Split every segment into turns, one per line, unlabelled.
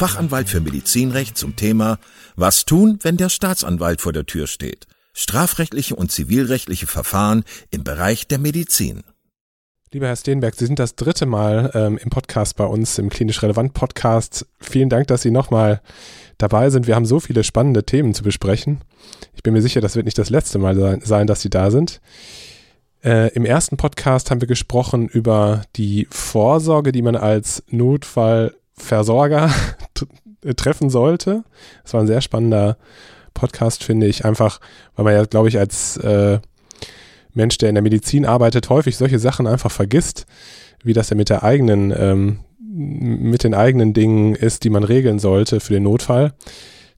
Fachanwalt für Medizinrecht zum Thema Was tun, wenn der Staatsanwalt vor der Tür steht? Strafrechtliche und zivilrechtliche Verfahren im Bereich der Medizin.
Lieber Herr Steenberg, Sie sind das dritte Mal ähm, im Podcast bei uns, im Klinisch Relevant Podcast. Vielen Dank, dass Sie nochmal dabei sind. Wir haben so viele spannende Themen zu besprechen. Ich bin mir sicher, das wird nicht das letzte Mal sein, dass Sie da sind. Äh, Im ersten Podcast haben wir gesprochen über die Vorsorge, die man als Notfallversorger treffen sollte. Das war ein sehr spannender Podcast, finde ich. Einfach, weil man ja, glaube ich, als äh, Mensch, der in der Medizin arbeitet, häufig solche Sachen einfach vergisst, wie das ja mit der eigenen, ähm, mit den eigenen Dingen ist, die man regeln sollte für den Notfall.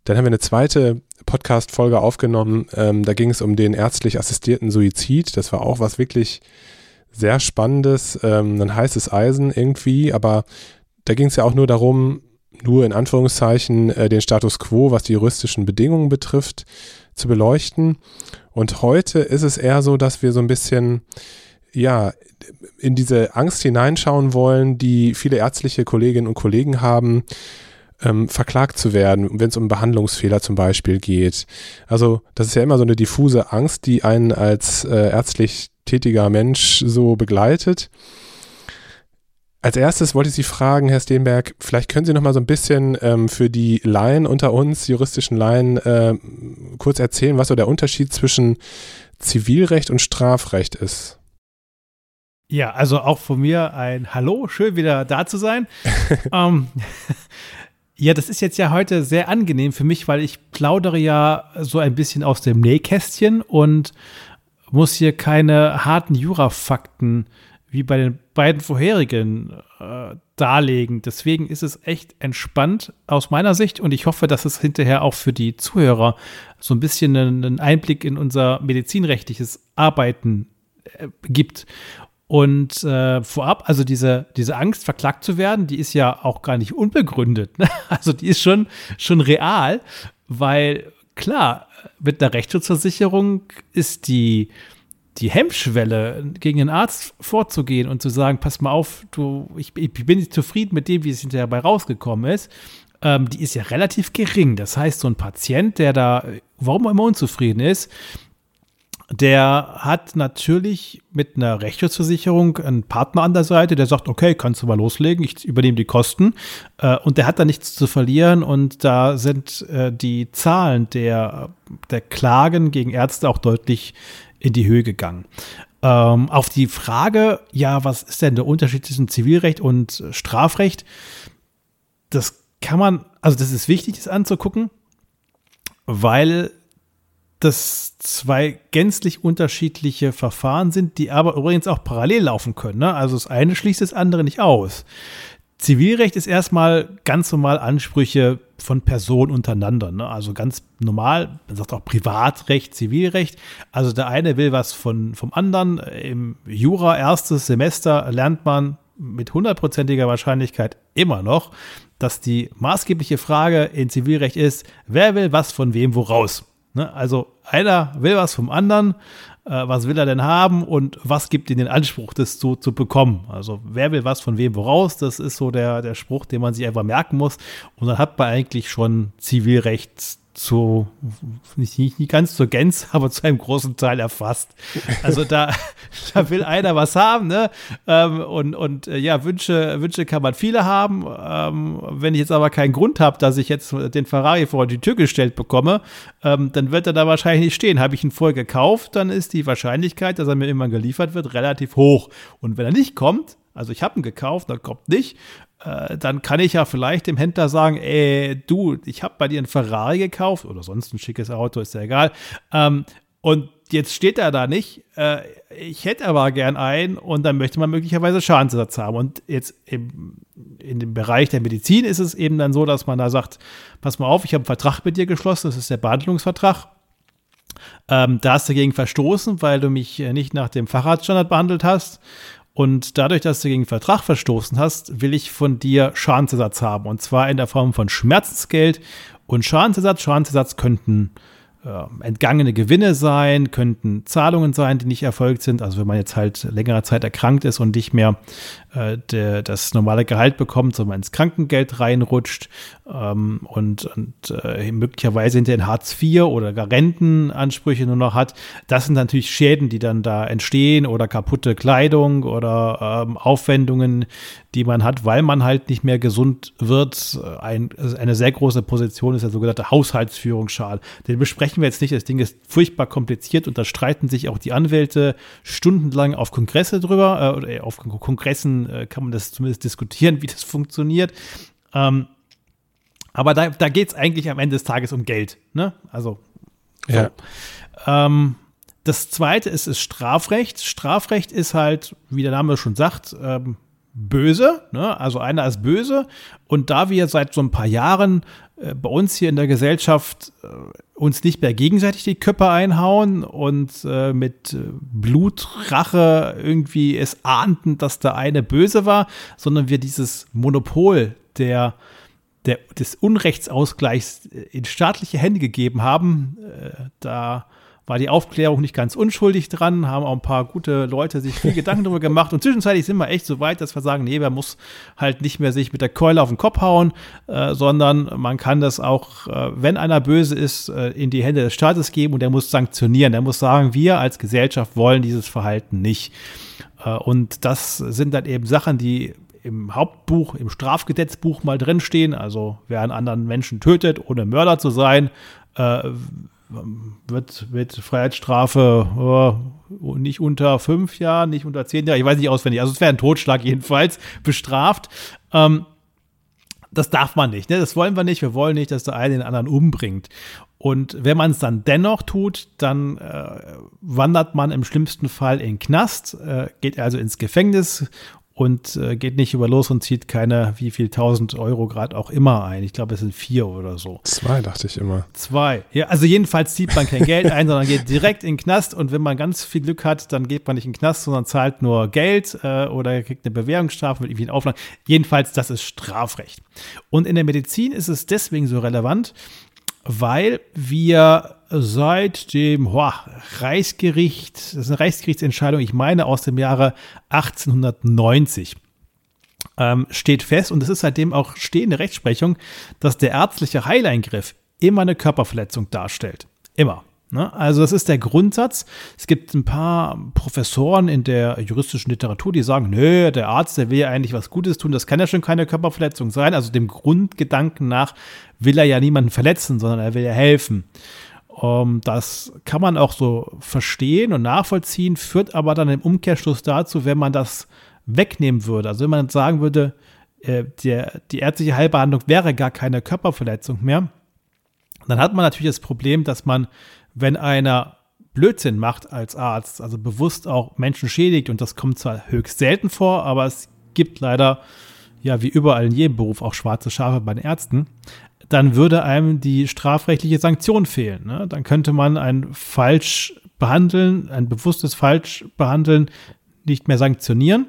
Dann haben wir eine zweite Podcast-Folge aufgenommen. Ähm, da ging es um den ärztlich assistierten Suizid. Das war auch was wirklich sehr Spannendes. Ähm, ein heißes Eisen irgendwie, aber da ging es ja auch nur darum, nur in Anführungszeichen äh, den Status quo, was die juristischen Bedingungen betrifft, zu beleuchten. Und heute ist es eher so, dass wir so ein bisschen ja, in diese Angst hineinschauen wollen, die viele ärztliche Kolleginnen und Kollegen haben, ähm, verklagt zu werden, wenn es um Behandlungsfehler zum Beispiel geht. Also das ist ja immer so eine diffuse Angst, die einen als äh, ärztlich tätiger Mensch so begleitet. Als erstes wollte ich Sie fragen, Herr Steenberg, vielleicht können Sie noch mal so ein bisschen ähm, für die Laien unter uns, juristischen Laien, äh, kurz erzählen, was so der Unterschied zwischen Zivilrecht und Strafrecht ist.
Ja, also auch von mir ein Hallo, schön wieder da zu sein. ähm, ja, das ist jetzt ja heute sehr angenehm für mich, weil ich plaudere ja so ein bisschen aus dem Nähkästchen und muss hier keine harten Jurafakten wie bei den beiden vorherigen äh, darlegen. Deswegen ist es echt entspannt aus meiner Sicht und ich hoffe, dass es hinterher auch für die Zuhörer so ein bisschen einen Einblick in unser medizinrechtliches Arbeiten äh, gibt. Und äh, vorab, also diese, diese Angst, verklagt zu werden, die ist ja auch gar nicht unbegründet. Ne? Also die ist schon, schon real, weil klar, mit einer Rechtsschutzversicherung ist die, die Hemmschwelle, gegen den Arzt vorzugehen und zu sagen, pass mal auf, du, ich, ich bin nicht zufrieden mit dem, wie es hinterher bei rausgekommen ist, ähm, die ist ja relativ gering. Das heißt, so ein Patient, der da, warum immer unzufrieden ist, der hat natürlich mit einer Rechtsschutzversicherung einen Partner an der Seite, der sagt, okay, kannst du mal loslegen, ich übernehme die Kosten. Äh, und der hat da nichts zu verlieren. Und da sind äh, die Zahlen der, der Klagen gegen Ärzte auch deutlich in die Höhe gegangen. Ähm, auf die Frage, ja, was ist denn der Unterschied zwischen Zivilrecht und Strafrecht? Das kann man, also das ist wichtig, das anzugucken, weil das zwei gänzlich unterschiedliche Verfahren sind, die aber übrigens auch parallel laufen können. Ne? Also das eine schließt das andere nicht aus. Zivilrecht ist erstmal ganz normal Ansprüche von Personen untereinander. Ne? Also ganz normal, man sagt auch Privatrecht, Zivilrecht. Also der eine will was von, vom anderen. Im Jura erstes Semester lernt man mit hundertprozentiger Wahrscheinlichkeit immer noch, dass die maßgebliche Frage in Zivilrecht ist, wer will was von wem woraus? Ne? Also einer will was vom anderen was will er denn haben und was gibt ihm den Anspruch, das zu, zu bekommen. Also wer will was von wem woraus, das ist so der, der Spruch, den man sich einfach merken muss. Und dann hat man eigentlich schon Zivilrecht zu, nicht, nicht, ganz zur Gänze, aber zu einem großen Teil erfasst. Also da, da will einer was haben, ne? Ähm, und und äh, ja, Wünsche, Wünsche kann man viele haben. Ähm, wenn ich jetzt aber keinen Grund habe, dass ich jetzt den Ferrari vor die Tür gestellt bekomme, ähm, dann wird er da wahrscheinlich nicht stehen. Habe ich ihn vorher gekauft, dann ist die Wahrscheinlichkeit, dass er mir irgendwann geliefert wird, relativ hoch. Und wenn er nicht kommt, also ich habe ihn gekauft, dann kommt nicht, äh, dann kann ich ja vielleicht dem Händler sagen, ey, du, ich habe bei dir einen Ferrari gekauft oder sonst ein schickes Auto, ist ja egal. Ähm, und jetzt steht er da nicht. Äh, ich hätte aber gern einen und dann möchte man möglicherweise Schadensersatz haben. Und jetzt im, in dem Bereich der Medizin ist es eben dann so, dass man da sagt, pass mal auf, ich habe einen Vertrag mit dir geschlossen, das ist der Behandlungsvertrag. Ähm, da hast du dagegen verstoßen, weil du mich äh, nicht nach dem Fahrradstandard behandelt hast. Und dadurch, dass du gegen Vertrag verstoßen hast, will ich von dir Schadensersatz haben. Und zwar in der Form von Schmerzensgeld und Schadensersatz. Schadensersatz könnten entgangene Gewinne sein, könnten Zahlungen sein, die nicht erfolgt sind. Also wenn man jetzt halt längere Zeit erkrankt ist und nicht mehr äh, der, das normale Gehalt bekommt, sondern ins Krankengeld reinrutscht ähm, und, und äh, möglicherweise hinter den Hartz IV oder gar Rentenansprüche nur noch hat. Das sind natürlich Schäden, die dann da entstehen oder kaputte Kleidung oder ähm, Aufwendungen, die man hat, weil man halt nicht mehr gesund wird. Ein, eine sehr große Position ist der sogenannte Haushaltsführungsschal. Den besprechen wir jetzt nicht. Das Ding ist furchtbar kompliziert und da streiten sich auch die Anwälte stundenlang auf Kongresse drüber, äh, oder äh, auf Kongressen äh, kann man das zumindest diskutieren, wie das funktioniert. Ähm, aber da, da geht es eigentlich am Ende des Tages um Geld. Ne? Also, so. ja. Ähm, das zweite ist, ist Strafrecht. Strafrecht ist halt, wie der Name schon sagt, ähm, böse, ne? also einer ist böse. Und da wir seit so ein paar Jahren äh, bei uns hier in der Gesellschaft äh, uns nicht mehr gegenseitig die Köpfe einhauen und äh, mit äh, Blutrache irgendwie es ahnten, dass der eine böse war, sondern wir dieses Monopol der, der des Unrechtsausgleichs in staatliche Hände gegeben haben, äh, da war die Aufklärung nicht ganz unschuldig dran, haben auch ein paar gute Leute sich viel Gedanken darüber gemacht und zwischenzeitlich sind wir echt so weit, dass wir sagen, nee, man muss halt nicht mehr sich mit der Keule auf den Kopf hauen, äh, sondern man kann das auch, äh, wenn einer böse ist, äh, in die Hände des Staates geben und der muss sanktionieren. Der muss sagen, wir als Gesellschaft wollen dieses Verhalten nicht. Äh, und das sind dann eben Sachen, die im Hauptbuch, im Strafgesetzbuch mal drinstehen. Also wer einen anderen Menschen tötet, ohne Mörder zu sein, äh, wird mit Freiheitsstrafe oh, nicht unter fünf Jahren, nicht unter zehn Jahren, ich weiß nicht auswendig, also es wäre ein Totschlag jedenfalls, bestraft. Ähm, das darf man nicht, ne? das wollen wir nicht. Wir wollen nicht, dass der eine den anderen umbringt. Und wenn man es dann dennoch tut, dann äh, wandert man im schlimmsten Fall in den Knast, äh, geht also ins Gefängnis und äh, geht nicht über los und zieht keine, wie viel tausend Euro gerade auch immer ein. Ich glaube, es sind vier oder so.
Zwei, dachte ich immer.
Zwei. Ja, also jedenfalls zieht man kein Geld ein, sondern geht direkt in den Knast und wenn man ganz viel Glück hat, dann geht man nicht in den Knast, sondern zahlt nur Geld äh, oder kriegt eine Bewährungsstrafe mit irgendwie Auflagen. Jedenfalls, das ist Strafrecht. Und in der Medizin ist es deswegen so relevant, weil wir seit dem oh, Reichsgericht, das ist eine Reichsgerichtsentscheidung, ich meine aus dem Jahre 1890, ähm, steht fest, und es ist seitdem auch stehende Rechtsprechung, dass der ärztliche Heileingriff immer eine Körperverletzung darstellt. Immer. Ne? Also das ist der Grundsatz. Es gibt ein paar Professoren in der juristischen Literatur, die sagen, nö, der Arzt, der will ja eigentlich was Gutes tun, das kann ja schon keine Körperverletzung sein. Also dem Grundgedanken nach will er ja niemanden verletzen, sondern er will ja helfen. Um, das kann man auch so verstehen und nachvollziehen, führt aber dann im Umkehrschluss dazu, wenn man das wegnehmen würde. Also wenn man sagen würde, äh, der, die ärztliche Heilbehandlung wäre gar keine Körperverletzung mehr, dann hat man natürlich das Problem, dass man wenn einer Blödsinn macht als Arzt, also bewusst auch Menschen schädigt, und das kommt zwar höchst selten vor, aber es gibt leider, ja, wie überall in jedem Beruf auch schwarze Schafe bei den Ärzten, dann würde einem die strafrechtliche Sanktion fehlen. Ne? Dann könnte man ein falsch behandeln, ein bewusstes falsch behandeln nicht mehr sanktionieren.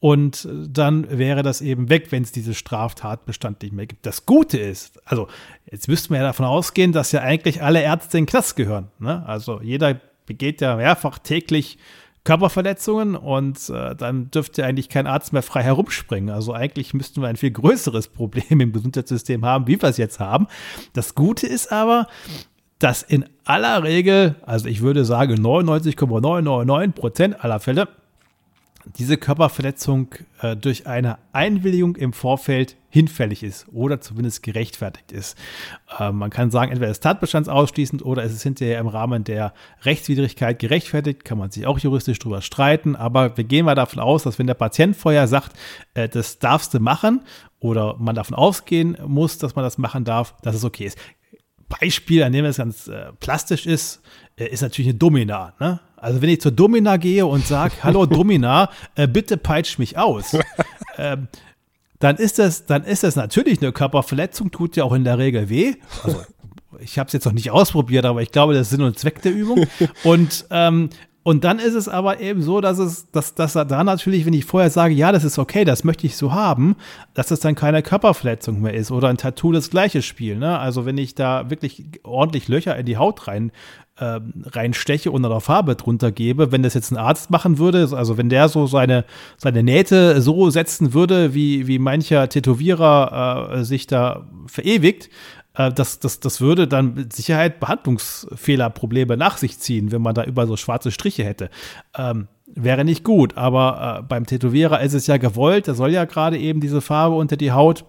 Und dann wäre das eben weg, wenn es diese Straftatbestand nicht mehr gibt. Das Gute ist, also jetzt müssten wir ja davon ausgehen, dass ja eigentlich alle Ärzte in den Knast gehören. Ne? Also jeder begeht ja mehrfach täglich Körperverletzungen und äh, dann dürfte eigentlich kein Arzt mehr frei herumspringen. Also eigentlich müssten wir ein viel größeres Problem im Gesundheitssystem haben, wie wir es jetzt haben. Das Gute ist aber, dass in aller Regel, also ich würde sagen 99,999 Prozent aller Fälle, diese Körperverletzung äh, durch eine Einwilligung im Vorfeld hinfällig ist oder zumindest gerechtfertigt ist. Äh, man kann sagen, entweder ist tatbestandsausschließend oder es ist hinterher im Rahmen der Rechtswidrigkeit gerechtfertigt, kann man sich auch juristisch drüber streiten, aber wir gehen mal davon aus, dass wenn der Patient vorher sagt, äh, das darfst du machen oder man davon ausgehen muss, dass man das machen darf, dass es okay ist. Beispiel, an dem es ganz äh, plastisch ist, ist natürlich eine Domina. Ne? Also wenn ich zur Domina gehe und sage, hallo Domina, äh, bitte peitsch mich aus, ähm, dann ist das, dann ist das natürlich eine Körperverletzung, tut ja auch in der Regel weh. Also, ich habe es jetzt noch nicht ausprobiert, aber ich glaube, das ist Sinn und Zweck der Übung. Und ähm, und dann ist es aber eben so, dass es, dass, dass da natürlich, wenn ich vorher sage, ja, das ist okay, das möchte ich so haben, dass das dann keine Körperverletzung mehr ist oder ein Tattoo das gleiche Spiel. Ne? Also wenn ich da wirklich ordentlich Löcher in die Haut rein äh, reinsteche und da Farbe drunter gebe, wenn das jetzt ein Arzt machen würde, also wenn der so seine, seine Nähte so setzen würde, wie, wie mancher Tätowierer äh, sich da verewigt, äh, das, das, das würde dann mit Sicherheit Behandlungsfehlerprobleme nach sich ziehen, wenn man da über so schwarze Striche hätte. Ähm, wäre nicht gut, aber äh, beim Tätowierer ist es ja gewollt, der soll ja gerade eben diese Farbe unter die Haut.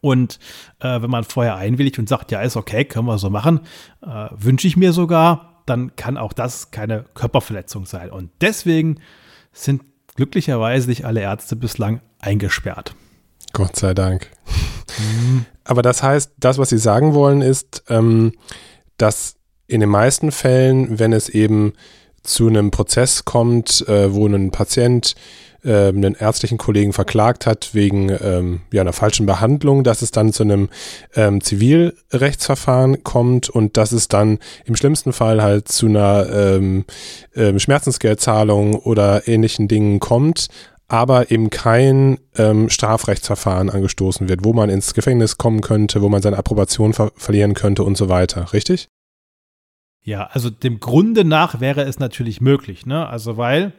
Und äh, wenn man vorher einwilligt und sagt, ja, ist okay, können wir so machen, äh, wünsche ich mir sogar, dann kann auch das keine Körperverletzung sein. Und deswegen sind glücklicherweise nicht alle Ärzte bislang eingesperrt.
Gott sei Dank. Mhm. Aber das heißt, das, was Sie sagen wollen, ist, ähm, dass in den meisten Fällen, wenn es eben zu einem Prozess kommt, äh, wo ein Patient äh, einen ärztlichen Kollegen verklagt hat wegen ähm, ja, einer falschen Behandlung, dass es dann zu einem ähm, Zivilrechtsverfahren kommt und dass es dann im schlimmsten Fall halt zu einer ähm, ähm, Schmerzensgeldzahlung oder ähnlichen Dingen kommt, aber eben kein ähm, Strafrechtsverfahren angestoßen wird, wo man ins Gefängnis kommen könnte, wo man seine Approbation ver verlieren könnte und so weiter, richtig?
Ja, also dem Grunde nach wäre es natürlich möglich, ne? Also weil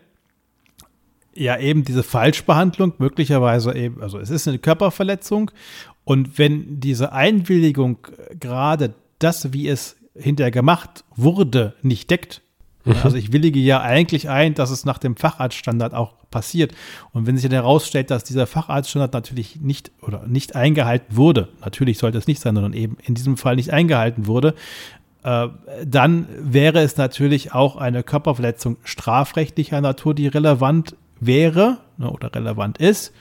ja eben diese Falschbehandlung möglicherweise eben, also es ist eine Körperverletzung und wenn diese Einwilligung gerade das, wie es hinterher gemacht wurde, nicht deckt, Mhm. Also ich willige ja eigentlich ein, dass es nach dem Facharztstandard auch passiert. Und wenn sich dann herausstellt, dass dieser Facharztstandard natürlich nicht oder nicht eingehalten wurde, natürlich sollte es nicht sein, sondern eben in diesem Fall nicht eingehalten wurde, äh, dann wäre es natürlich auch eine Körperverletzung strafrechtlicher Natur, die relevant wäre ne, oder relevant ist.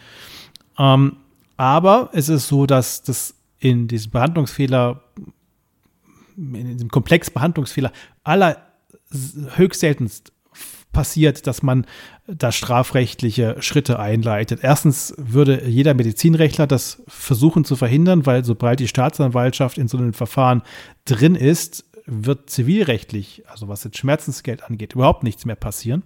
Ähm, aber es ist so, dass das in diesem Behandlungsfehler, in diesem Komplex Behandlungsfehler aller höchst seltenst passiert, dass man da strafrechtliche Schritte einleitet. Erstens würde jeder Medizinrechtler das versuchen zu verhindern, weil sobald die Staatsanwaltschaft in so einem Verfahren drin ist, wird zivilrechtlich, also was jetzt Schmerzensgeld angeht, überhaupt nichts mehr passieren.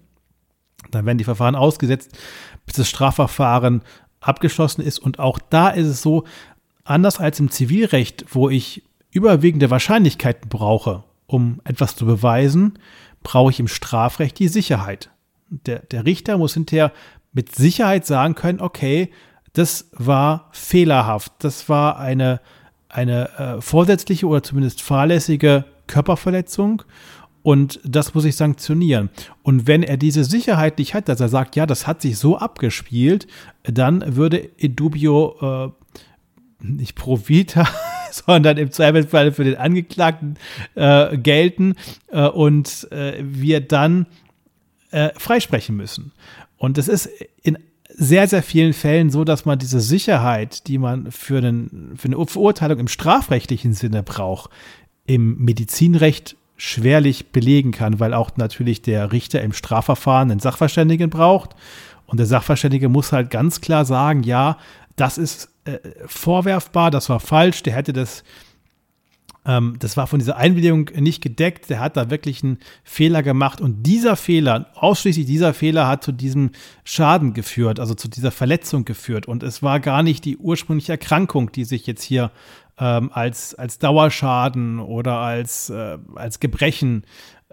Dann werden die Verfahren ausgesetzt, bis das Strafverfahren abgeschlossen ist. Und auch da ist es so, anders als im Zivilrecht, wo ich überwiegende Wahrscheinlichkeiten brauche, um etwas zu beweisen, brauche ich im Strafrecht die Sicherheit. Der, der Richter muss hinterher mit Sicherheit sagen können, okay, das war fehlerhaft, das war eine, eine äh, vorsätzliche oder zumindest fahrlässige Körperverletzung und das muss ich sanktionieren. Und wenn er diese Sicherheit nicht hat, dass er sagt, ja, das hat sich so abgespielt, dann würde in dubio äh, nicht pro vita, sondern im Zweifelsfall für den Angeklagten äh, gelten äh, und äh, wir dann äh, freisprechen müssen. Und es ist in sehr, sehr vielen Fällen so, dass man diese Sicherheit, die man für, einen, für eine Verurteilung im strafrechtlichen Sinne braucht, im Medizinrecht schwerlich belegen kann, weil auch natürlich der Richter im Strafverfahren einen Sachverständigen braucht. Und der Sachverständige muss halt ganz klar sagen, ja, das ist äh, vorwerfbar, das war falsch, der hätte das, ähm, das war von dieser Einwilligung nicht gedeckt, der hat da wirklich einen Fehler gemacht. Und dieser Fehler, ausschließlich dieser Fehler hat zu diesem Schaden geführt, also zu dieser Verletzung geführt. Und es war gar nicht die ursprüngliche Erkrankung, die sich jetzt hier ähm, als, als Dauerschaden oder als, äh, als Gebrechen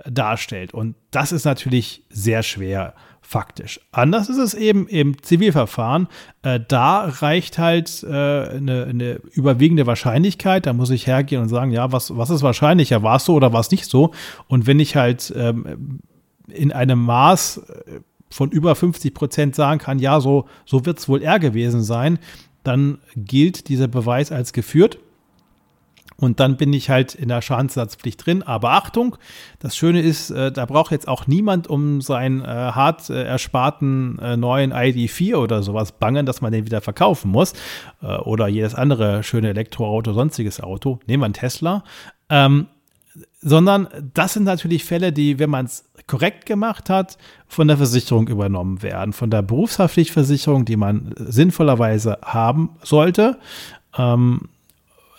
darstellt. Und das ist natürlich sehr schwer faktisch. Anders ist es eben im Zivilverfahren. Äh, da reicht halt äh, eine, eine, überwiegende Wahrscheinlichkeit. Da muss ich hergehen und sagen, ja, was, was ist wahrscheinlicher? War es so oder war es nicht so? Und wenn ich halt ähm, in einem Maß äh, von über 50 Prozent sagen kann, ja, so, so wird es wohl er gewesen sein, dann gilt dieser Beweis als geführt. Und dann bin ich halt in der Schadensersatzpflicht drin. Aber Achtung, das Schöne ist, äh, da braucht jetzt auch niemand um seinen äh, hart äh, ersparten äh, neuen ID4 oder sowas bangen, dass man den wieder verkaufen muss. Äh, oder jedes andere schöne Elektroauto, sonstiges Auto. Nehmen wir einen Tesla. Ähm, sondern das sind natürlich Fälle, die, wenn man es korrekt gemacht hat, von der Versicherung übernommen werden, von der Berufshaftpflichtversicherung, die man sinnvollerweise haben sollte. Ähm,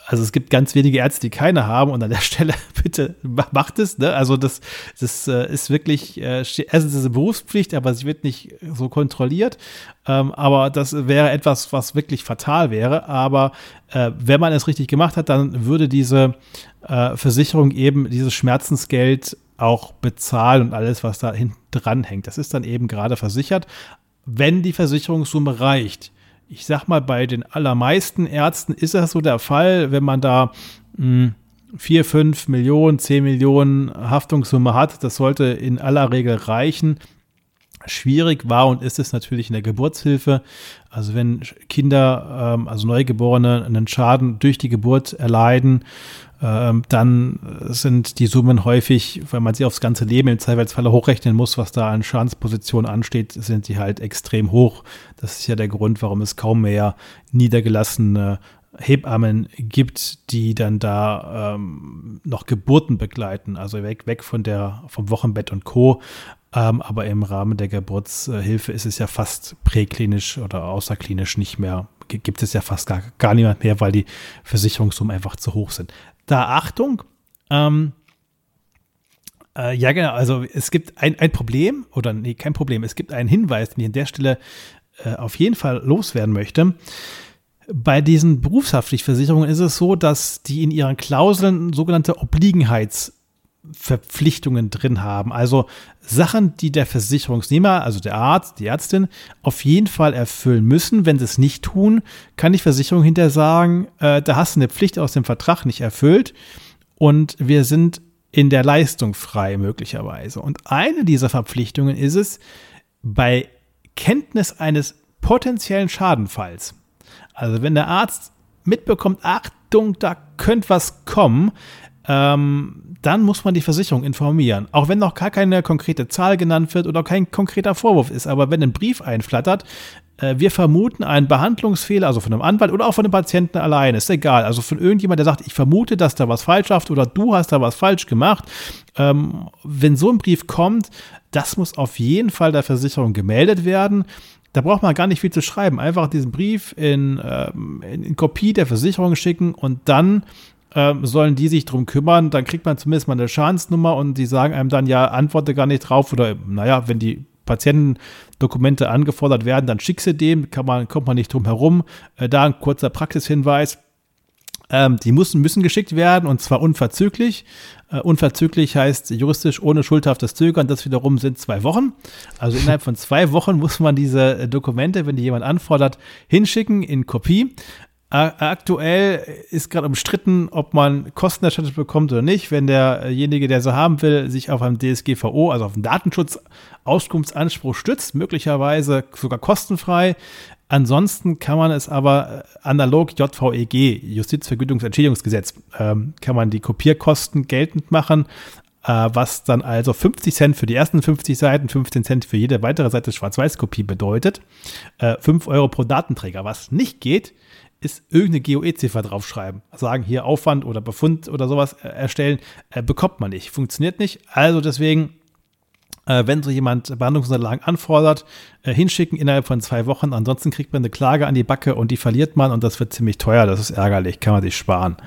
also es gibt ganz wenige Ärzte, die keine haben und an der Stelle bitte macht es. Ne? Also das, das äh, ist wirklich, äh, ist es eine Berufspflicht, aber sie wird nicht so kontrolliert. Ähm, aber das wäre etwas, was wirklich fatal wäre. Aber äh, wenn man es richtig gemacht hat, dann würde diese Versicherung eben dieses Schmerzensgeld auch bezahlen und alles, was da hinten dran hängt. Das ist dann eben gerade versichert, wenn die Versicherungssumme reicht ich sag mal, bei den allermeisten Ärzten ist das so der Fall, wenn man da mh, 4, 5 Millionen, 10 Millionen Haftungssumme hat. Das sollte in aller Regel reichen. Schwierig war und ist es natürlich in der Geburtshilfe. Also wenn Kinder, ähm, also Neugeborene, einen Schaden durch die Geburt erleiden, ähm, dann sind die Summen häufig, weil man sie aufs ganze Leben im Zweifelsfalle hochrechnen muss, was da an Schadenspositionen ansteht, sind sie halt extrem hoch. Das ist ja der Grund, warum es kaum mehr niedergelassene Hebammen gibt, die dann da ähm, noch Geburten begleiten, also weg, weg von der, vom Wochenbett und Co. Ähm, aber im Rahmen der Geburtshilfe ist es ja fast präklinisch oder außerklinisch nicht mehr, gibt es ja fast gar, gar niemand mehr, weil die Versicherungssummen einfach zu hoch sind. Da Achtung, ähm, äh, ja genau, also es gibt ein, ein Problem, oder nee, kein Problem, es gibt einen Hinweis, den ich an der Stelle äh, auf jeden Fall loswerden möchte. Bei diesen Berufshaftpflichtversicherungen ist es so, dass die in ihren Klauseln sogenannte Obliegenheitsverpflichtungen drin haben. Also Sachen, die der Versicherungsnehmer, also der Arzt, die Ärztin, auf jeden Fall erfüllen müssen. Wenn sie es nicht tun, kann die Versicherung hinterher sagen, äh, da hast du eine Pflicht aus dem Vertrag nicht erfüllt und wir sind in der Leistung frei möglicherweise. Und eine dieser Verpflichtungen ist es, bei Kenntnis eines potenziellen Schadenfalls also wenn der Arzt mitbekommt, Achtung, da könnte was kommen, ähm, dann muss man die Versicherung informieren. Auch wenn noch gar keine konkrete Zahl genannt wird oder kein konkreter Vorwurf ist. Aber wenn ein Brief einflattert, äh, wir vermuten einen Behandlungsfehler, also von einem Anwalt oder auch von dem Patienten alleine, ist egal. Also von irgendjemand, der sagt, ich vermute, dass da was falsch läuft oder du hast da was falsch gemacht. Ähm, wenn so ein Brief kommt, das muss auf jeden Fall der Versicherung gemeldet werden. Da braucht man gar nicht viel zu schreiben. Einfach diesen Brief in, ähm, in Kopie der Versicherung schicken und dann ähm, sollen die sich drum kümmern. Dann kriegt man zumindest mal eine Schadensnummer und die sagen einem dann, ja, antworte gar nicht drauf. Oder naja, wenn die Patientendokumente angefordert werden, dann schick sie dem, kann man, kommt man nicht drum herum. Äh, da ein kurzer Praxishinweis. Ähm, die müssen, müssen geschickt werden und zwar unverzüglich. Äh, unverzüglich heißt juristisch ohne schuldhaftes Zögern. Das wiederum sind zwei Wochen. Also innerhalb von zwei Wochen muss man diese äh, Dokumente, wenn die jemand anfordert, hinschicken in Kopie. Aktuell ist gerade umstritten, ob man Kosten erstattet bekommt oder nicht, wenn derjenige, der sie haben will, sich auf einem DSGVO, also auf einen Datenschutzauskunftsanspruch stützt, möglicherweise sogar kostenfrei. Ansonsten kann man es aber äh, analog JVEG, Justizvergütungsentschädigungsgesetz, ähm, kann man die Kopierkosten geltend machen, äh, was dann also 50 Cent für die ersten 50 Seiten, 15 Cent für jede weitere Seite Schwarz-Weiß-Kopie bedeutet, äh, 5 Euro pro Datenträger. Was nicht geht, ist irgendeine GOE-Ziffer draufschreiben. Sagen hier Aufwand oder Befund oder sowas äh, erstellen, äh, bekommt man nicht, funktioniert nicht. Also deswegen äh, wenn so jemand Behandlungsunterlagen anfordert, hinschicken innerhalb von zwei Wochen. Ansonsten kriegt man eine Klage an die Backe und die verliert man und das wird ziemlich teuer. Das ist ärgerlich, kann man sich sparen.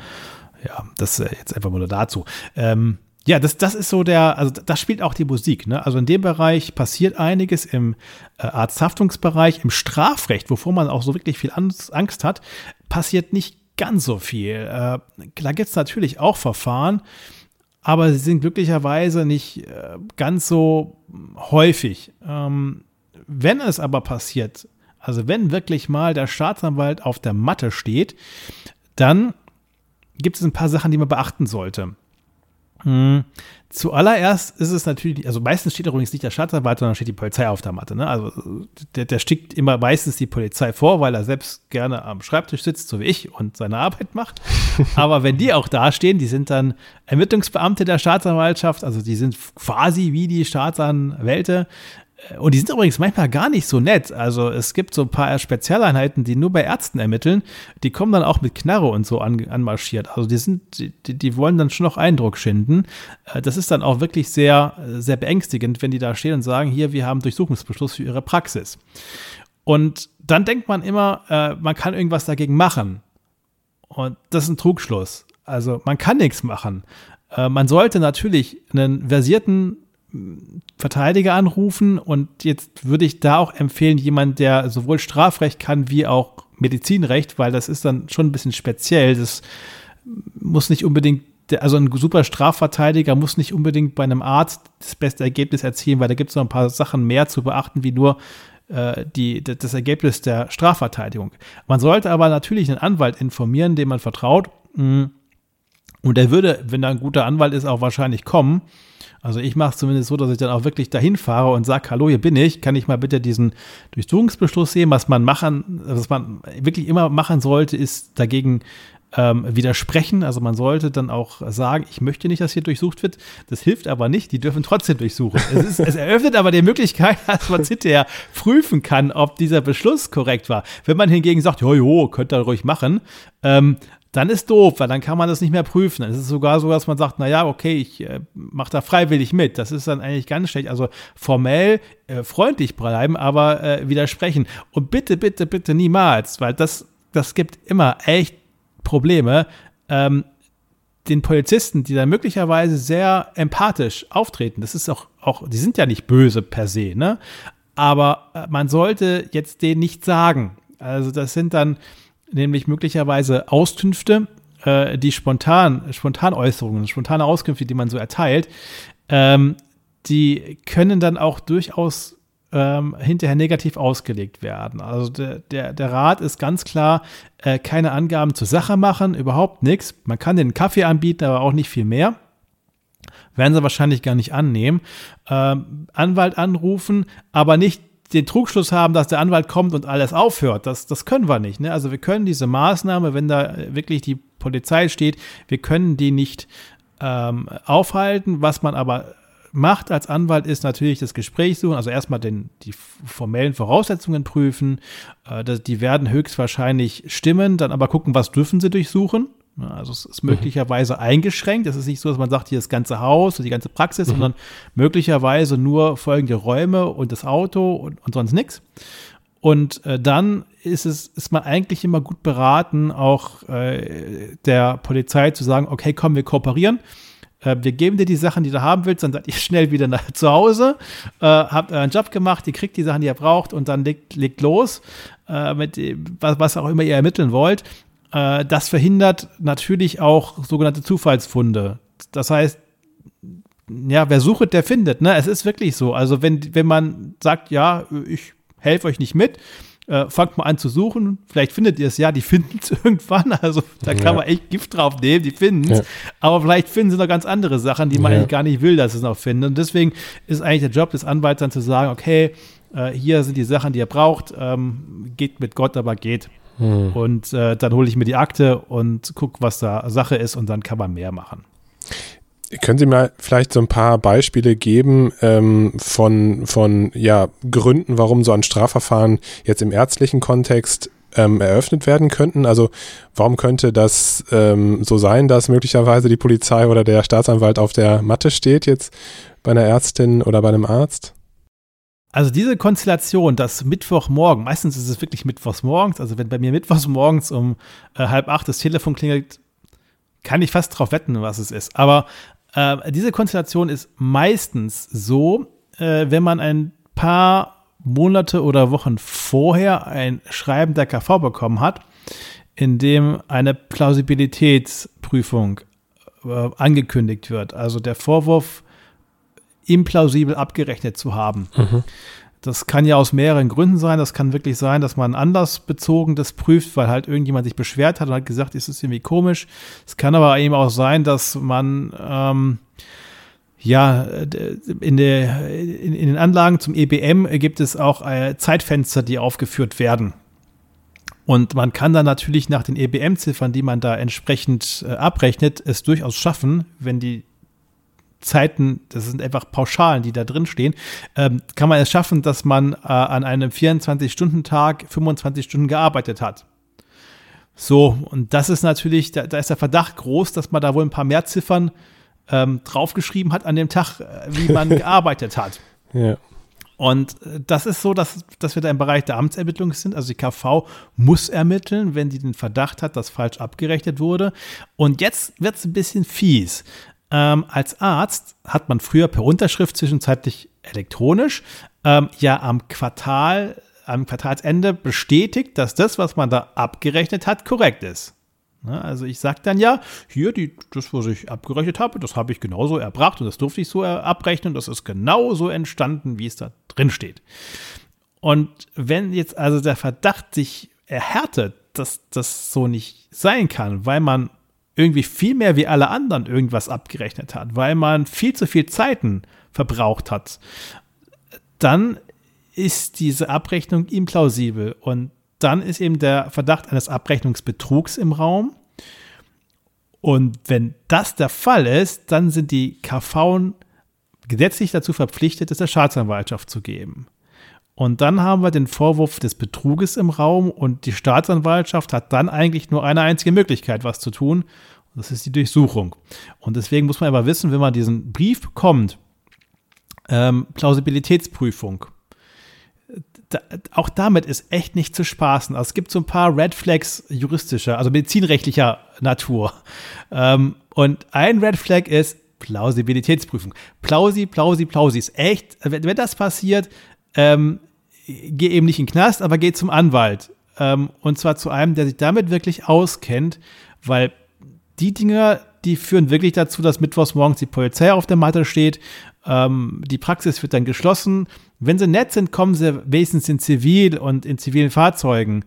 Ja, das jetzt einfach mal nur dazu. Ähm, ja, das, das ist so der, also das spielt auch die Musik. Ne? Also in dem Bereich passiert einiges im äh, Arzthaftungsbereich, im Strafrecht, wovor man auch so wirklich viel Angst hat, passiert nicht ganz so viel. Äh, da gibt es natürlich auch Verfahren, aber sie sind glücklicherweise nicht äh, ganz so häufig. Ähm, wenn es aber passiert, also wenn wirklich mal der Staatsanwalt auf der Matte steht, dann gibt es ein paar Sachen, die man beachten sollte. Hm. Zuallererst ist es natürlich, also meistens steht übrigens nicht der Staatsanwalt, sondern steht die Polizei auf der Matte. Ne? Also der, der schickt immer meistens die Polizei vor, weil er selbst gerne am Schreibtisch sitzt, so wie ich, und seine Arbeit macht. Aber wenn die auch da stehen, die sind dann Ermittlungsbeamte der Staatsanwaltschaft, also die sind quasi wie die Staatsanwälte, und die sind übrigens manchmal gar nicht so nett. Also es gibt so ein paar Spezialeinheiten, die nur bei Ärzten ermitteln. Die kommen dann auch mit Knarre und so an, anmarschiert. Also die sind, die, die wollen dann schon noch Eindruck schinden. Äh, das ist dann auch wirklich sehr, sehr beängstigend, wenn die da stehen und sagen, hier, wir haben Durchsuchungsbeschluss für ihre Praxis. Und dann denkt man immer, äh, man kann irgendwas dagegen machen. Und das ist ein Trugschluss. Also man kann nichts machen. Äh, man sollte natürlich einen versierten Verteidiger anrufen und jetzt würde ich da auch empfehlen, jemand, der sowohl Strafrecht kann wie auch Medizinrecht, weil das ist dann schon ein bisschen speziell. Das muss nicht unbedingt, also ein super Strafverteidiger muss nicht unbedingt bei einem Arzt das beste Ergebnis erzielen, weil da gibt es noch ein paar Sachen mehr zu beachten, wie nur äh, die, das Ergebnis der Strafverteidigung. Man sollte aber natürlich einen Anwalt informieren, dem man vertraut. Mm. Und der würde, wenn er ein guter Anwalt ist, auch wahrscheinlich kommen also ich mache es zumindest so, dass ich dann auch wirklich dahin fahre und sage, hallo, hier bin ich, kann ich mal bitte diesen Durchsuchungsbeschluss sehen? Was man machen, was man wirklich immer machen sollte, ist dagegen ähm, widersprechen. Also man sollte dann auch sagen, ich möchte nicht, dass hier durchsucht wird. Das hilft aber nicht, die dürfen trotzdem durchsuchen. Es, ist, es eröffnet aber die Möglichkeit, dass man hinterher prüfen kann, ob dieser Beschluss korrekt war. Wenn man hingegen sagt, jo, jo, könnt ihr ruhig machen, ähm, dann ist doof, weil dann kann man das nicht mehr prüfen. Es ist sogar so, dass man sagt, naja, okay, ich äh, mache da freiwillig mit. Das ist dann eigentlich ganz schlecht. Also formell äh, freundlich bleiben, aber äh, widersprechen. Und bitte, bitte, bitte niemals, weil das, das gibt immer echt Probleme. Ähm, den Polizisten, die dann möglicherweise sehr empathisch auftreten, das ist auch, auch, die sind ja nicht böse per se, ne? Aber äh, man sollte jetzt denen nicht sagen. Also das sind dann nämlich möglicherweise Auskünfte, äh, die spontan, Spontanäußerungen, spontane Auskünfte, die man so erteilt, ähm, die können dann auch durchaus ähm, hinterher negativ ausgelegt werden. Also der, der, der Rat ist ganz klar, äh, keine Angaben zur Sache machen, überhaupt nichts. Man kann den Kaffee anbieten, aber auch nicht viel mehr. Werden sie wahrscheinlich gar nicht annehmen. Ähm, Anwalt anrufen, aber nicht den Trugschluss haben, dass der Anwalt kommt und alles aufhört. Das, das können wir nicht. Ne? Also wir können diese Maßnahme, wenn da wirklich die Polizei steht, wir können die nicht ähm, aufhalten. Was man aber macht als Anwalt ist natürlich das Gespräch suchen, also erstmal den, die formellen Voraussetzungen prüfen. Äh, die werden höchstwahrscheinlich stimmen, dann aber gucken, was dürfen sie durchsuchen. Ne, also es ist mhm. möglicherweise eingeschränkt. Es ist nicht so, dass man sagt, hier das ganze Haus und die ganze Praxis, mhm. sondern möglicherweise nur folgende Räume und das Auto und, und sonst nichts. Und äh, dann ist es, ist man eigentlich immer gut beraten, auch äh, der Polizei zu sagen, okay, komm, wir kooperieren. Äh, wir geben dir die Sachen, die du haben willst, dann seid ihr schnell wieder nach, zu Hause, äh, habt euren Job gemacht, ihr kriegt die Sachen, die ihr braucht und dann legt, legt los äh, mit was, was auch immer ihr ermitteln wollt. Äh, das verhindert natürlich auch sogenannte Zufallsfunde. Das heißt, ja, wer sucht, der findet. Ne? Es ist wirklich so. Also wenn, wenn man sagt, ja, ich helfe euch nicht mit, äh, fangt mal an zu suchen. Vielleicht findet ihr es ja, die finden es irgendwann. Also da kann ja. man echt Gift drauf nehmen, die finden es. Ja. Aber vielleicht finden sie noch ganz andere Sachen, die man ja. eigentlich gar nicht will, dass sie es noch finden. Und deswegen ist eigentlich der Job des Anwalts dann zu sagen, okay, äh, hier sind die Sachen, die ihr braucht, ähm, geht mit Gott, aber geht. Hm. Und äh, dann hole ich mir die Akte und gucke, was da Sache ist und dann kann man mehr machen.
Können Sie mal vielleicht so ein paar Beispiele geben ähm, von, von ja, Gründen, warum so ein Strafverfahren jetzt im ärztlichen Kontext ähm, eröffnet werden könnten? Also warum könnte das ähm, so sein, dass möglicherweise die Polizei oder der Staatsanwalt auf der Matte steht jetzt bei einer Ärztin oder bei einem Arzt?
Also diese Konstellation, dass Mittwochmorgen, meistens ist es wirklich Mittwochsmorgens, also wenn bei mir Mittwochsmorgens um äh, halb acht das Telefon klingelt, kann ich fast drauf wetten, was es ist. Aber äh, diese Konstellation ist meistens so, äh, wenn man ein paar Monate oder Wochen vorher ein Schreiben der KV bekommen hat, in dem eine Plausibilitätsprüfung äh, angekündigt wird. Also der Vorwurf, implausibel abgerechnet zu haben. Mhm. Das kann ja aus mehreren Gründen sein. Das kann wirklich sein, dass man anlassbezogen das prüft, weil halt irgendjemand sich beschwert hat und hat gesagt, ist es irgendwie komisch. Es kann aber eben auch sein, dass man ähm, ja, in, der, in, in, den Anlagen zum EBM gibt es auch äh, Zeitfenster, die aufgeführt werden. Und man kann dann natürlich nach den EBM-Ziffern, die man da entsprechend äh, abrechnet, es durchaus schaffen, wenn die Zeiten, das sind einfach Pauschalen, die da drin stehen, ähm, kann man es schaffen, dass man äh, an einem 24-Stunden-Tag 25 Stunden gearbeitet hat. So, und das ist natürlich, da, da, ist der Verdacht groß, dass man da wohl ein paar mehr Ziffern ähm, draufgeschrieben hat an dem Tag, äh, wie man gearbeitet hat. Ja. Und äh, das ist so, dass, dass wir da im Bereich der Amtsermittlung sind. Also die KV muss ermitteln, wenn die den Verdacht hat, dass falsch abgerechnet wurde. Und jetzt wird es ein bisschen fies. Ähm, als Arzt hat man früher per Unterschrift zwischenzeitlich elektronisch ähm, ja am Quartal, am Quartalsende bestätigt, dass das, was man da abgerechnet hat, korrekt ist. Ne, also ich sage dann ja, hier, die, das, was ich abgerechnet habe, das habe ich genauso erbracht und das durfte ich so abrechnen. Das ist genauso entstanden, wie es da drin steht. Und wenn jetzt also der Verdacht sich erhärtet, dass das so nicht sein kann, weil man irgendwie viel mehr wie alle anderen irgendwas abgerechnet hat, weil man viel zu viel Zeiten verbraucht hat, dann ist diese Abrechnung implausibel und dann ist eben der Verdacht eines Abrechnungsbetrugs im Raum. Und wenn das der Fall ist, dann sind die KV gesetzlich dazu verpflichtet, es der Staatsanwaltschaft zu geben. Und dann haben wir den Vorwurf des Betruges im Raum und die Staatsanwaltschaft hat dann eigentlich nur eine einzige Möglichkeit, was zu tun. Das ist die Durchsuchung. Und deswegen muss man aber wissen, wenn man diesen Brief bekommt, ähm, Plausibilitätsprüfung, da, auch damit ist echt nicht zu spaßen. Also es gibt so ein paar Red Flags juristischer, also medizinrechtlicher Natur. Ähm, und ein Red Flag ist Plausibilitätsprüfung. Plausi, Plausi, Plausi ist echt, wenn das passiert, ähm, geh eben nicht in den Knast, aber geh zum Anwalt. Ähm, und zwar zu einem, der sich damit wirklich auskennt, weil die Dinge, die führen wirklich dazu, dass mittwochs morgens die Polizei auf der Matte steht. Ähm, die Praxis wird dann geschlossen wenn sie nett sind, kommen sie wenigstens in Zivil und in zivilen Fahrzeugen.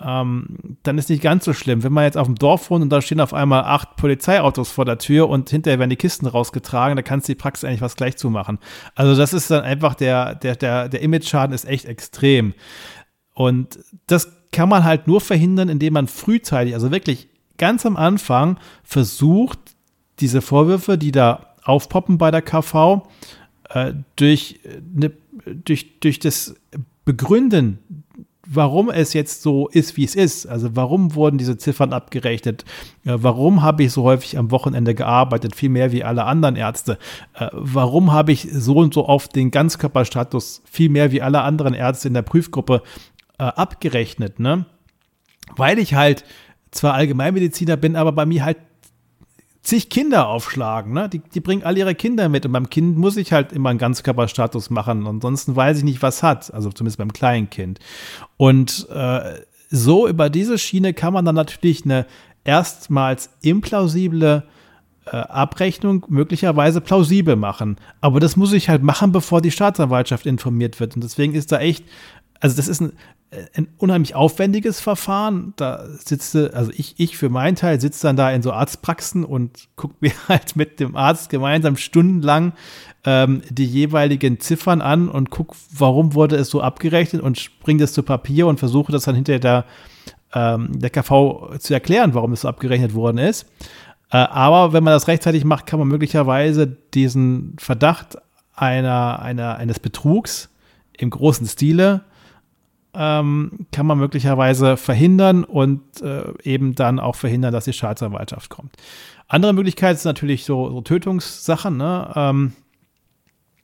Ähm, dann ist nicht ganz so schlimm. Wenn man jetzt auf dem Dorf wohnt und da stehen auf einmal acht Polizeiautos vor der Tür und hinterher werden die Kisten rausgetragen, da kannst du die Praxis eigentlich was gleich zumachen. Also das ist dann einfach der, der, der, der Image-Schaden ist echt extrem. Und das kann man halt nur verhindern, indem man frühzeitig, also wirklich ganz am Anfang versucht, diese Vorwürfe, die da aufpoppen bei der KV, äh, durch, eine, durch, durch das Begründen, warum es jetzt so ist, wie es ist. Also warum wurden diese Ziffern abgerechnet? Äh, warum habe ich so häufig am Wochenende gearbeitet, viel mehr wie alle anderen Ärzte? Äh, warum habe ich so und so oft den Ganzkörperstatus viel mehr wie alle anderen Ärzte in der Prüfgruppe äh, abgerechnet? Ne? Weil ich halt zwar Allgemeinmediziner bin, aber bei mir halt zig Kinder aufschlagen. Ne? Die, die bringen alle ihre Kinder mit und beim Kind muss ich halt immer einen Ganzkörperstatus machen. Ansonsten weiß ich nicht, was hat. Also zumindest beim kleinen Kind. Und äh, so über diese Schiene kann man dann natürlich eine erstmals implausible äh, Abrechnung möglicherweise plausibel machen. Aber das muss ich halt machen, bevor die Staatsanwaltschaft informiert wird. Und deswegen ist da echt, also das ist ein, ein unheimlich aufwendiges Verfahren. Da sitze, also ich, ich für meinen Teil sitze dann da in so Arztpraxen und gucke mir halt mit dem Arzt gemeinsam stundenlang ähm, die jeweiligen Ziffern an und gucke, warum wurde es so abgerechnet und bringe das zu Papier und versuche das dann hinterher der, ähm, der KV zu erklären, warum es so abgerechnet worden ist. Äh, aber wenn man das rechtzeitig macht, kann man möglicherweise diesen Verdacht einer, einer, eines Betrugs im großen Stile ähm, kann man möglicherweise verhindern und äh, eben dann auch verhindern, dass die Staatsanwaltschaft kommt. Andere Möglichkeit ist natürlich so, so Tötungssachen, ne? ähm,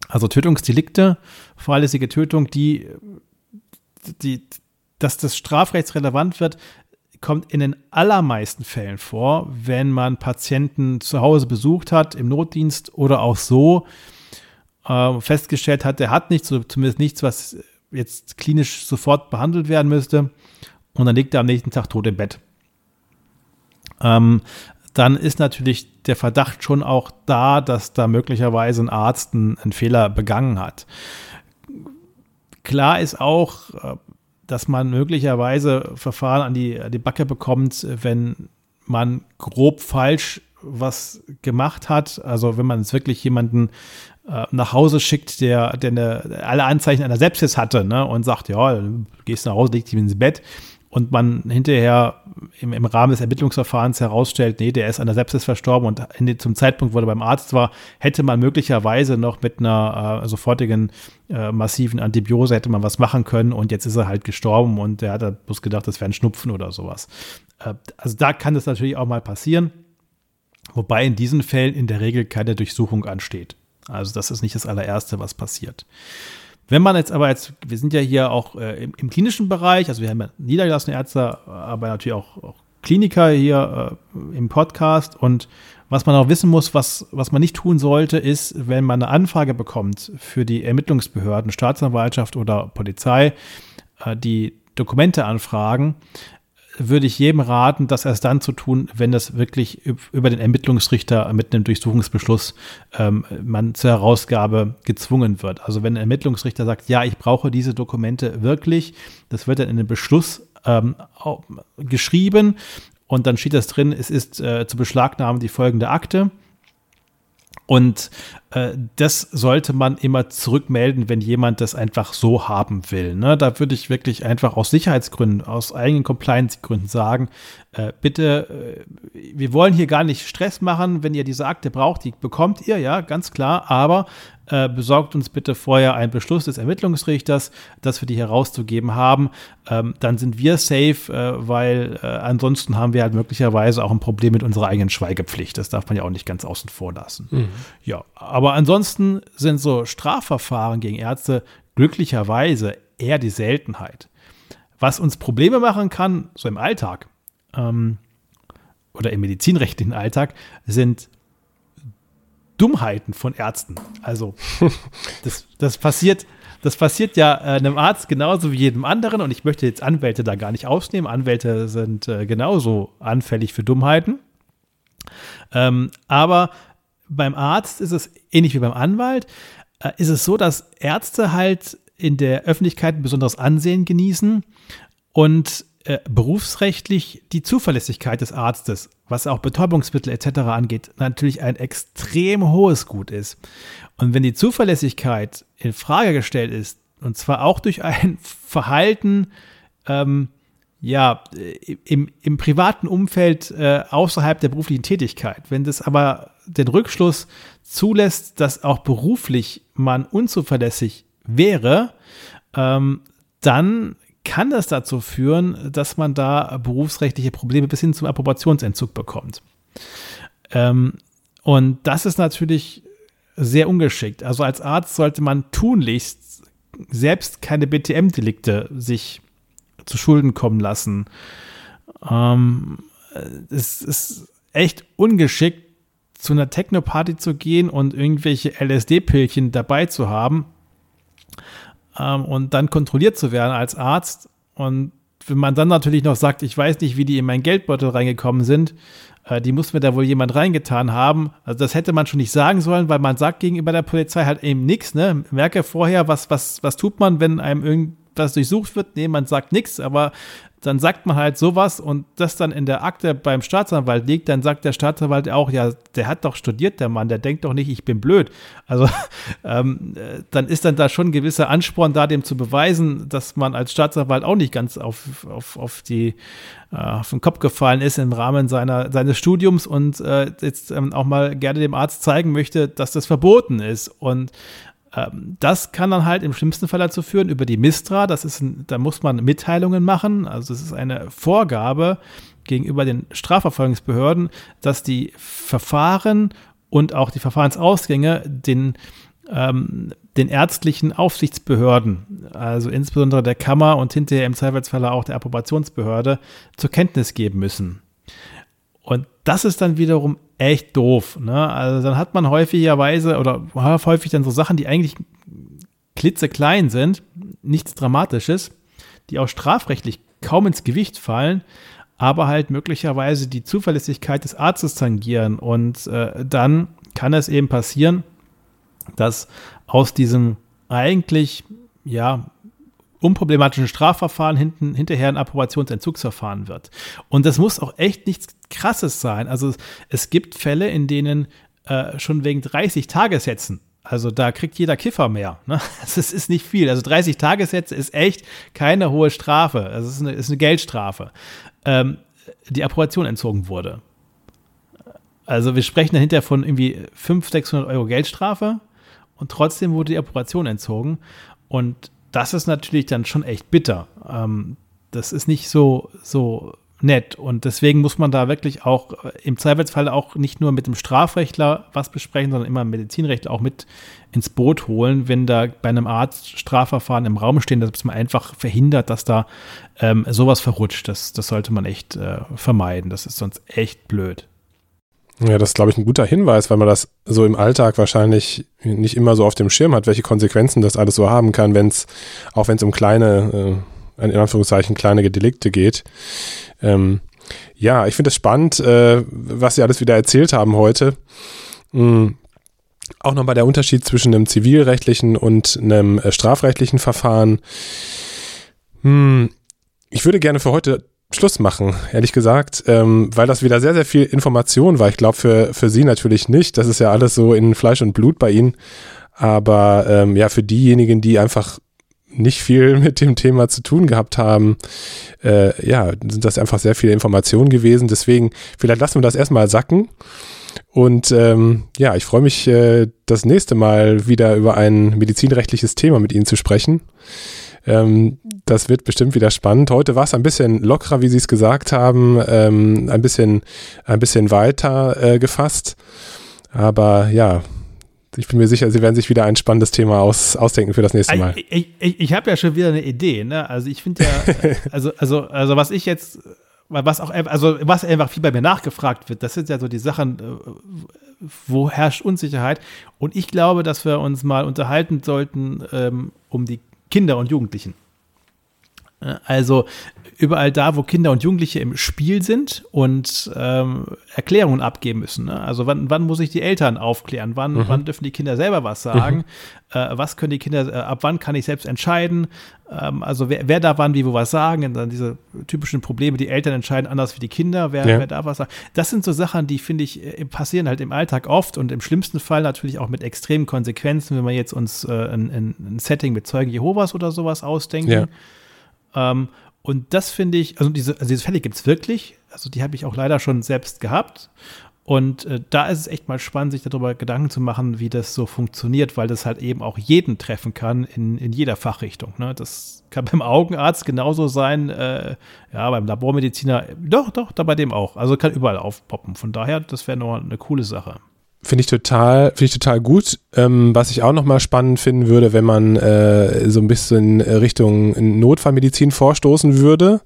also Tötungsdelikte, fahrlässige Tötung, die, die, dass das strafrechtsrelevant wird, kommt in den allermeisten Fällen vor, wenn man Patienten zu Hause besucht hat, im Notdienst oder auch so äh, festgestellt hat, der hat nichts, zumindest nichts, was jetzt klinisch sofort behandelt werden müsste. Und dann liegt er am nächsten Tag tot im Bett. Ähm, dann ist natürlich der Verdacht schon auch da, dass da möglicherweise ein Arzt einen, einen Fehler begangen hat. Klar ist auch, äh, dass man möglicherweise Verfahren an die, an die Backe bekommt, wenn man grob falsch was gemacht hat. Also wenn man es wirklich jemanden äh, nach Hause schickt, der, der eine, alle Anzeichen einer Sepsis hatte ne, und sagt, ja, gehst nach Hause, legst dich ins Bett und man hinterher im, im Rahmen des Ermittlungsverfahrens herausstellt, nee, der ist an der Sepsis verstorben und in, zum Zeitpunkt, wo er beim Arzt war, hätte man möglicherweise noch mit einer äh, sofortigen äh, massiven Antibiose hätte man was machen können und jetzt ist er halt gestorben und der hat halt bloß gedacht, das wäre ein Schnupfen oder sowas. Äh, also da kann das natürlich auch mal passieren, wobei in diesen Fällen in der Regel keine Durchsuchung ansteht. Also das ist nicht das allererste, was passiert. Wenn man jetzt aber jetzt, wir sind ja hier auch äh, im, im, klinischen Bereich, also wir haben ja niedergelassene Ärzte, aber natürlich auch, auch Kliniker hier äh, im Podcast und was man auch wissen muss, was, was man nicht tun sollte, ist, wenn man eine Anfrage bekommt für die Ermittlungsbehörden, Staatsanwaltschaft oder Polizei, äh, die Dokumente anfragen, würde ich jedem raten, das erst dann zu tun, wenn das wirklich über den Ermittlungsrichter mit einem Durchsuchungsbeschluss ähm, man zur Herausgabe gezwungen wird. Also wenn ein Ermittlungsrichter sagt, ja, ich brauche diese Dokumente wirklich, das wird dann in einem Beschluss ähm, geschrieben und dann steht das drin, es ist äh, zu beschlagnahmen die folgende Akte. Und äh, das sollte man immer zurückmelden, wenn jemand das einfach so haben will. Ne? Da würde ich wirklich einfach aus Sicherheitsgründen, aus eigenen Compliance-Gründen sagen, äh, bitte, äh, wir wollen hier gar nicht Stress machen, wenn ihr diese Akte braucht, die bekommt ihr, ja, ganz klar, aber äh, besorgt uns bitte vorher einen Beschluss des Ermittlungsrichters, dass wir die herauszugeben haben. Ähm, dann sind wir safe, äh, weil äh, ansonsten haben wir halt möglicherweise auch ein Problem mit unserer eigenen Schweigepflicht. Das darf man ja auch nicht ganz außen vor lassen. Mhm. Ja, aber ansonsten sind so Strafverfahren gegen Ärzte glücklicherweise eher die Seltenheit. Was uns Probleme machen kann, so im Alltag ähm, oder im medizinrechtlichen Alltag, sind Dummheiten von Ärzten. Also, das, das passiert. Das passiert ja äh, einem Arzt genauso wie jedem anderen und ich möchte jetzt Anwälte da gar nicht ausnehmen. Anwälte sind äh, genauso anfällig für Dummheiten. Ähm, aber beim Arzt ist es ähnlich wie beim Anwalt. Äh, ist es so, dass Ärzte halt in der Öffentlichkeit ein besonderes Ansehen genießen und äh, berufsrechtlich die Zuverlässigkeit des Arztes, was auch Betäubungsmittel etc. angeht, natürlich ein extrem hohes Gut ist. Und wenn die Zuverlässigkeit in Frage gestellt ist, und zwar auch durch ein Verhalten, ähm, ja, im, im privaten Umfeld äh, außerhalb der beruflichen Tätigkeit, wenn das aber den Rückschluss zulässt, dass auch beruflich man unzuverlässig wäre, ähm, dann kann das dazu führen, dass man da berufsrechtliche Probleme bis hin zum Approbationsentzug bekommt. Ähm, und das ist natürlich sehr ungeschickt. Also als Arzt sollte man tunlichst selbst keine BTM-Delikte sich zu Schulden kommen lassen. Ähm, es ist echt ungeschickt, zu einer Techno-Party zu gehen und irgendwelche LSD-Pillchen dabei zu haben ähm, und dann kontrolliert zu werden als Arzt. Und wenn man dann natürlich noch sagt, ich weiß nicht, wie die in meinen Geldbeutel reingekommen sind, äh, die muss mir da wohl jemand reingetan haben. Also das hätte man schon nicht sagen sollen, weil man sagt gegenüber der Polizei halt eben nichts. Ne? Merke vorher, was, was, was tut man, wenn einem irgendwas durchsucht wird? Nee, man sagt nichts, aber dann sagt man halt sowas und das dann in der Akte beim Staatsanwalt liegt, dann sagt der Staatsanwalt auch, ja, der hat doch studiert, der Mann, der denkt doch nicht, ich bin blöd. Also ähm, dann ist dann da schon ein gewisser Ansporn da, dem zu beweisen, dass man als Staatsanwalt auch nicht ganz auf, auf, auf, die, äh, auf den Kopf gefallen ist im Rahmen seiner, seines Studiums und äh, jetzt ähm, auch mal gerne dem Arzt zeigen möchte, dass das verboten ist. Und das kann dann halt im schlimmsten Fall dazu führen, über die Mistra, das ist ein, da muss man Mitteilungen machen, also es ist eine Vorgabe gegenüber den Strafverfolgungsbehörden, dass die Verfahren und auch die Verfahrensausgänge den, ähm, den ärztlichen Aufsichtsbehörden, also insbesondere der Kammer und hinterher im Zweifelsfall auch der Approbationsbehörde, zur Kenntnis geben müssen. Und das ist dann wiederum echt doof. Ne? Also dann hat man häufigerweise oder häufig dann so Sachen, die eigentlich klitzeklein sind, nichts Dramatisches, die auch strafrechtlich kaum ins Gewicht fallen, aber halt möglicherweise die Zuverlässigkeit des Arztes tangieren. Und äh, dann kann es eben passieren, dass aus diesem eigentlich, ja, unproblematischen Strafverfahren hinten, hinterher ein Approbationsentzugsverfahren wird. Und das muss auch echt nichts Krasses sein. Also es gibt Fälle, in denen äh, schon wegen 30 Tagessätzen also da kriegt jeder Kiffer mehr. Ne? Das ist nicht viel. Also 30 Tagessätze ist echt keine hohe Strafe. Das ist eine, ist eine Geldstrafe. Ähm, die Approbation entzogen wurde. Also wir sprechen dahinter von irgendwie 500, 600 Euro Geldstrafe und trotzdem wurde die Approbation entzogen. Und das ist natürlich dann schon echt bitter. Ähm, das ist nicht so, so nett. Und deswegen muss man da wirklich auch äh, im Zweifelsfall auch nicht nur mit dem Strafrechtler was besprechen, sondern immer Medizinrechtler auch mit ins Boot holen, wenn da bei einem Arzt Strafverfahren im Raum stehen, dass man einfach verhindert, dass da ähm, sowas verrutscht. Das, das sollte man echt äh, vermeiden. Das ist sonst echt blöd.
Ja, das ist, glaube ich, ein guter Hinweis, weil man das so im Alltag wahrscheinlich nicht immer so auf dem Schirm hat, welche Konsequenzen das alles so haben kann, wenn es, auch wenn es um kleine, äh, in Anführungszeichen, kleine Delikte geht. Ähm, ja, ich finde es spannend, äh, was Sie alles wieder erzählt haben heute. Mhm. Auch nochmal der Unterschied zwischen einem zivilrechtlichen und einem äh, strafrechtlichen Verfahren. Hm, ich würde gerne für heute Schluss machen, ehrlich gesagt, ähm, weil das wieder sehr, sehr viel Information war. Ich glaube, für, für Sie natürlich nicht. Das ist ja alles so in Fleisch und Blut bei Ihnen. Aber ähm, ja, für diejenigen, die einfach nicht viel mit dem Thema zu tun gehabt haben, äh, ja, sind das einfach sehr viele Informationen gewesen. Deswegen, vielleicht lassen wir das erstmal sacken. Und ähm, ja, ich freue mich, äh, das nächste Mal wieder über ein medizinrechtliches Thema mit Ihnen zu sprechen. Ähm, das wird bestimmt wieder spannend. Heute war es ein bisschen lockerer, wie Sie es gesagt haben, ähm, ein bisschen, ein bisschen weiter äh, gefasst. Aber ja, ich bin mir sicher, Sie werden sich wieder ein spannendes Thema aus, ausdenken für das nächste Mal.
Ich, ich, ich, ich habe ja schon wieder eine Idee. Ne? Also ich finde ja, also, also, also was ich jetzt, was auch, also was einfach viel bei mir nachgefragt wird, das sind ja so die Sachen, äh, wo herrscht Unsicherheit. Und ich glaube, dass wir uns mal unterhalten sollten ähm, um die Kinder und Jugendlichen. Äh, also überall da, wo Kinder und Jugendliche im Spiel sind und ähm, Erklärungen abgeben müssen. Ne? Also wann, wann muss ich die Eltern aufklären? Wann, mhm. wann dürfen die Kinder selber was sagen? Mhm. Äh, was können die Kinder, äh, ab wann kann ich selbst entscheiden? Ähm, also wer, wer darf wann wie wo was sagen? Und dann diese typischen Probleme, die Eltern entscheiden anders wie die Kinder, wer, ja. wer darf was sagen? Das sind so Sachen, die, finde ich, äh, passieren halt im Alltag oft und im schlimmsten Fall natürlich auch mit extremen Konsequenzen, wenn wir jetzt uns äh, ein, ein, Setting mit Zeugen Jehovas oder sowas ausdenken. Ja. Ähm, und das finde ich, also diese, also diese Fälle gibt es wirklich. Also die habe ich auch leider schon selbst gehabt. Und äh, da ist es echt mal spannend, sich darüber Gedanken zu machen, wie das so funktioniert, weil das halt eben auch jeden treffen kann in, in jeder Fachrichtung. Ne? Das kann beim Augenarzt genauso sein, äh, ja, beim Labormediziner, doch, doch, da bei dem auch. Also kann überall aufpoppen. Von daher, das wäre noch eine coole Sache.
Finde ich total, finde ich total gut. Ähm, was ich auch nochmal spannend finden würde, wenn man äh, so ein bisschen Richtung Notfallmedizin vorstoßen würde.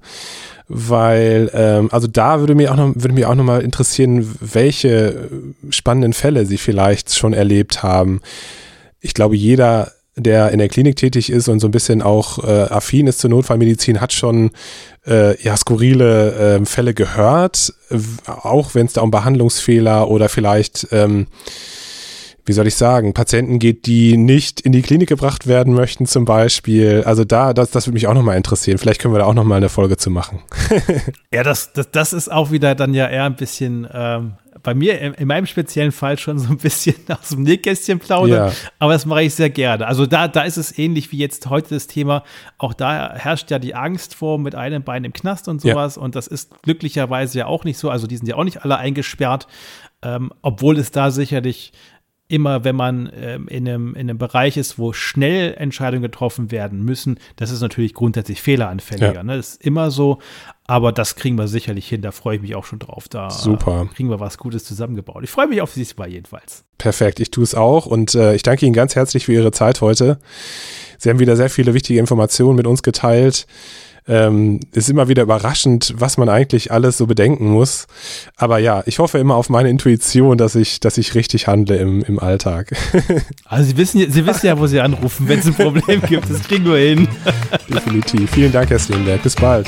Weil, ähm, also da würde mir auch noch, würde mich auch nochmal interessieren, welche spannenden Fälle Sie vielleicht schon erlebt haben. Ich glaube, jeder der in der Klinik tätig ist und so ein bisschen auch äh, affin ist zur Notfallmedizin, hat schon äh, ja, skurrile äh, Fälle gehört, auch wenn es da um Behandlungsfehler oder vielleicht, ähm, wie soll ich sagen, Patienten geht, die nicht in die Klinik gebracht werden möchten zum Beispiel. Also da, das, das würde mich auch nochmal interessieren. Vielleicht können wir da auch nochmal eine Folge zu machen.
ja, das, das, das ist auch wieder dann ja eher ein bisschen ähm, bei mir in meinem speziellen Fall schon so ein bisschen aus dem Nähkästchen plaudern, ja. aber das mache ich sehr gerne. Also da, da ist es ähnlich wie jetzt heute das Thema. Auch da herrscht ja die Angst vor mit einem Bein im Knast und sowas. Ja. Und das ist glücklicherweise ja auch nicht so. Also die sind ja auch nicht alle eingesperrt, ähm, obwohl es da sicherlich immer, wenn man ähm, in, einem, in einem Bereich ist, wo schnell Entscheidungen getroffen werden müssen, das ist natürlich grundsätzlich fehleranfälliger. Ja. Ne? Das ist immer so, aber das kriegen wir sicherlich hin. Da freue ich mich auch schon drauf. Da
Super.
kriegen wir was Gutes zusammengebaut. Ich freue mich auf dieses Mal jedenfalls.
Perfekt, ich tue es auch und äh, ich danke Ihnen ganz herzlich für Ihre Zeit heute. Sie haben wieder sehr viele wichtige Informationen mit uns geteilt ähm, ist immer wieder überraschend, was man eigentlich alles so bedenken muss. Aber ja, ich hoffe immer auf meine Intuition, dass ich, dass ich richtig handle im, im Alltag.
Also Sie wissen, Sie wissen ja, wo Sie anrufen, wenn es ein Problem gibt. Das kriegen wir hin.
Definitiv. Vielen Dank, Herr Steenberg. Bis bald.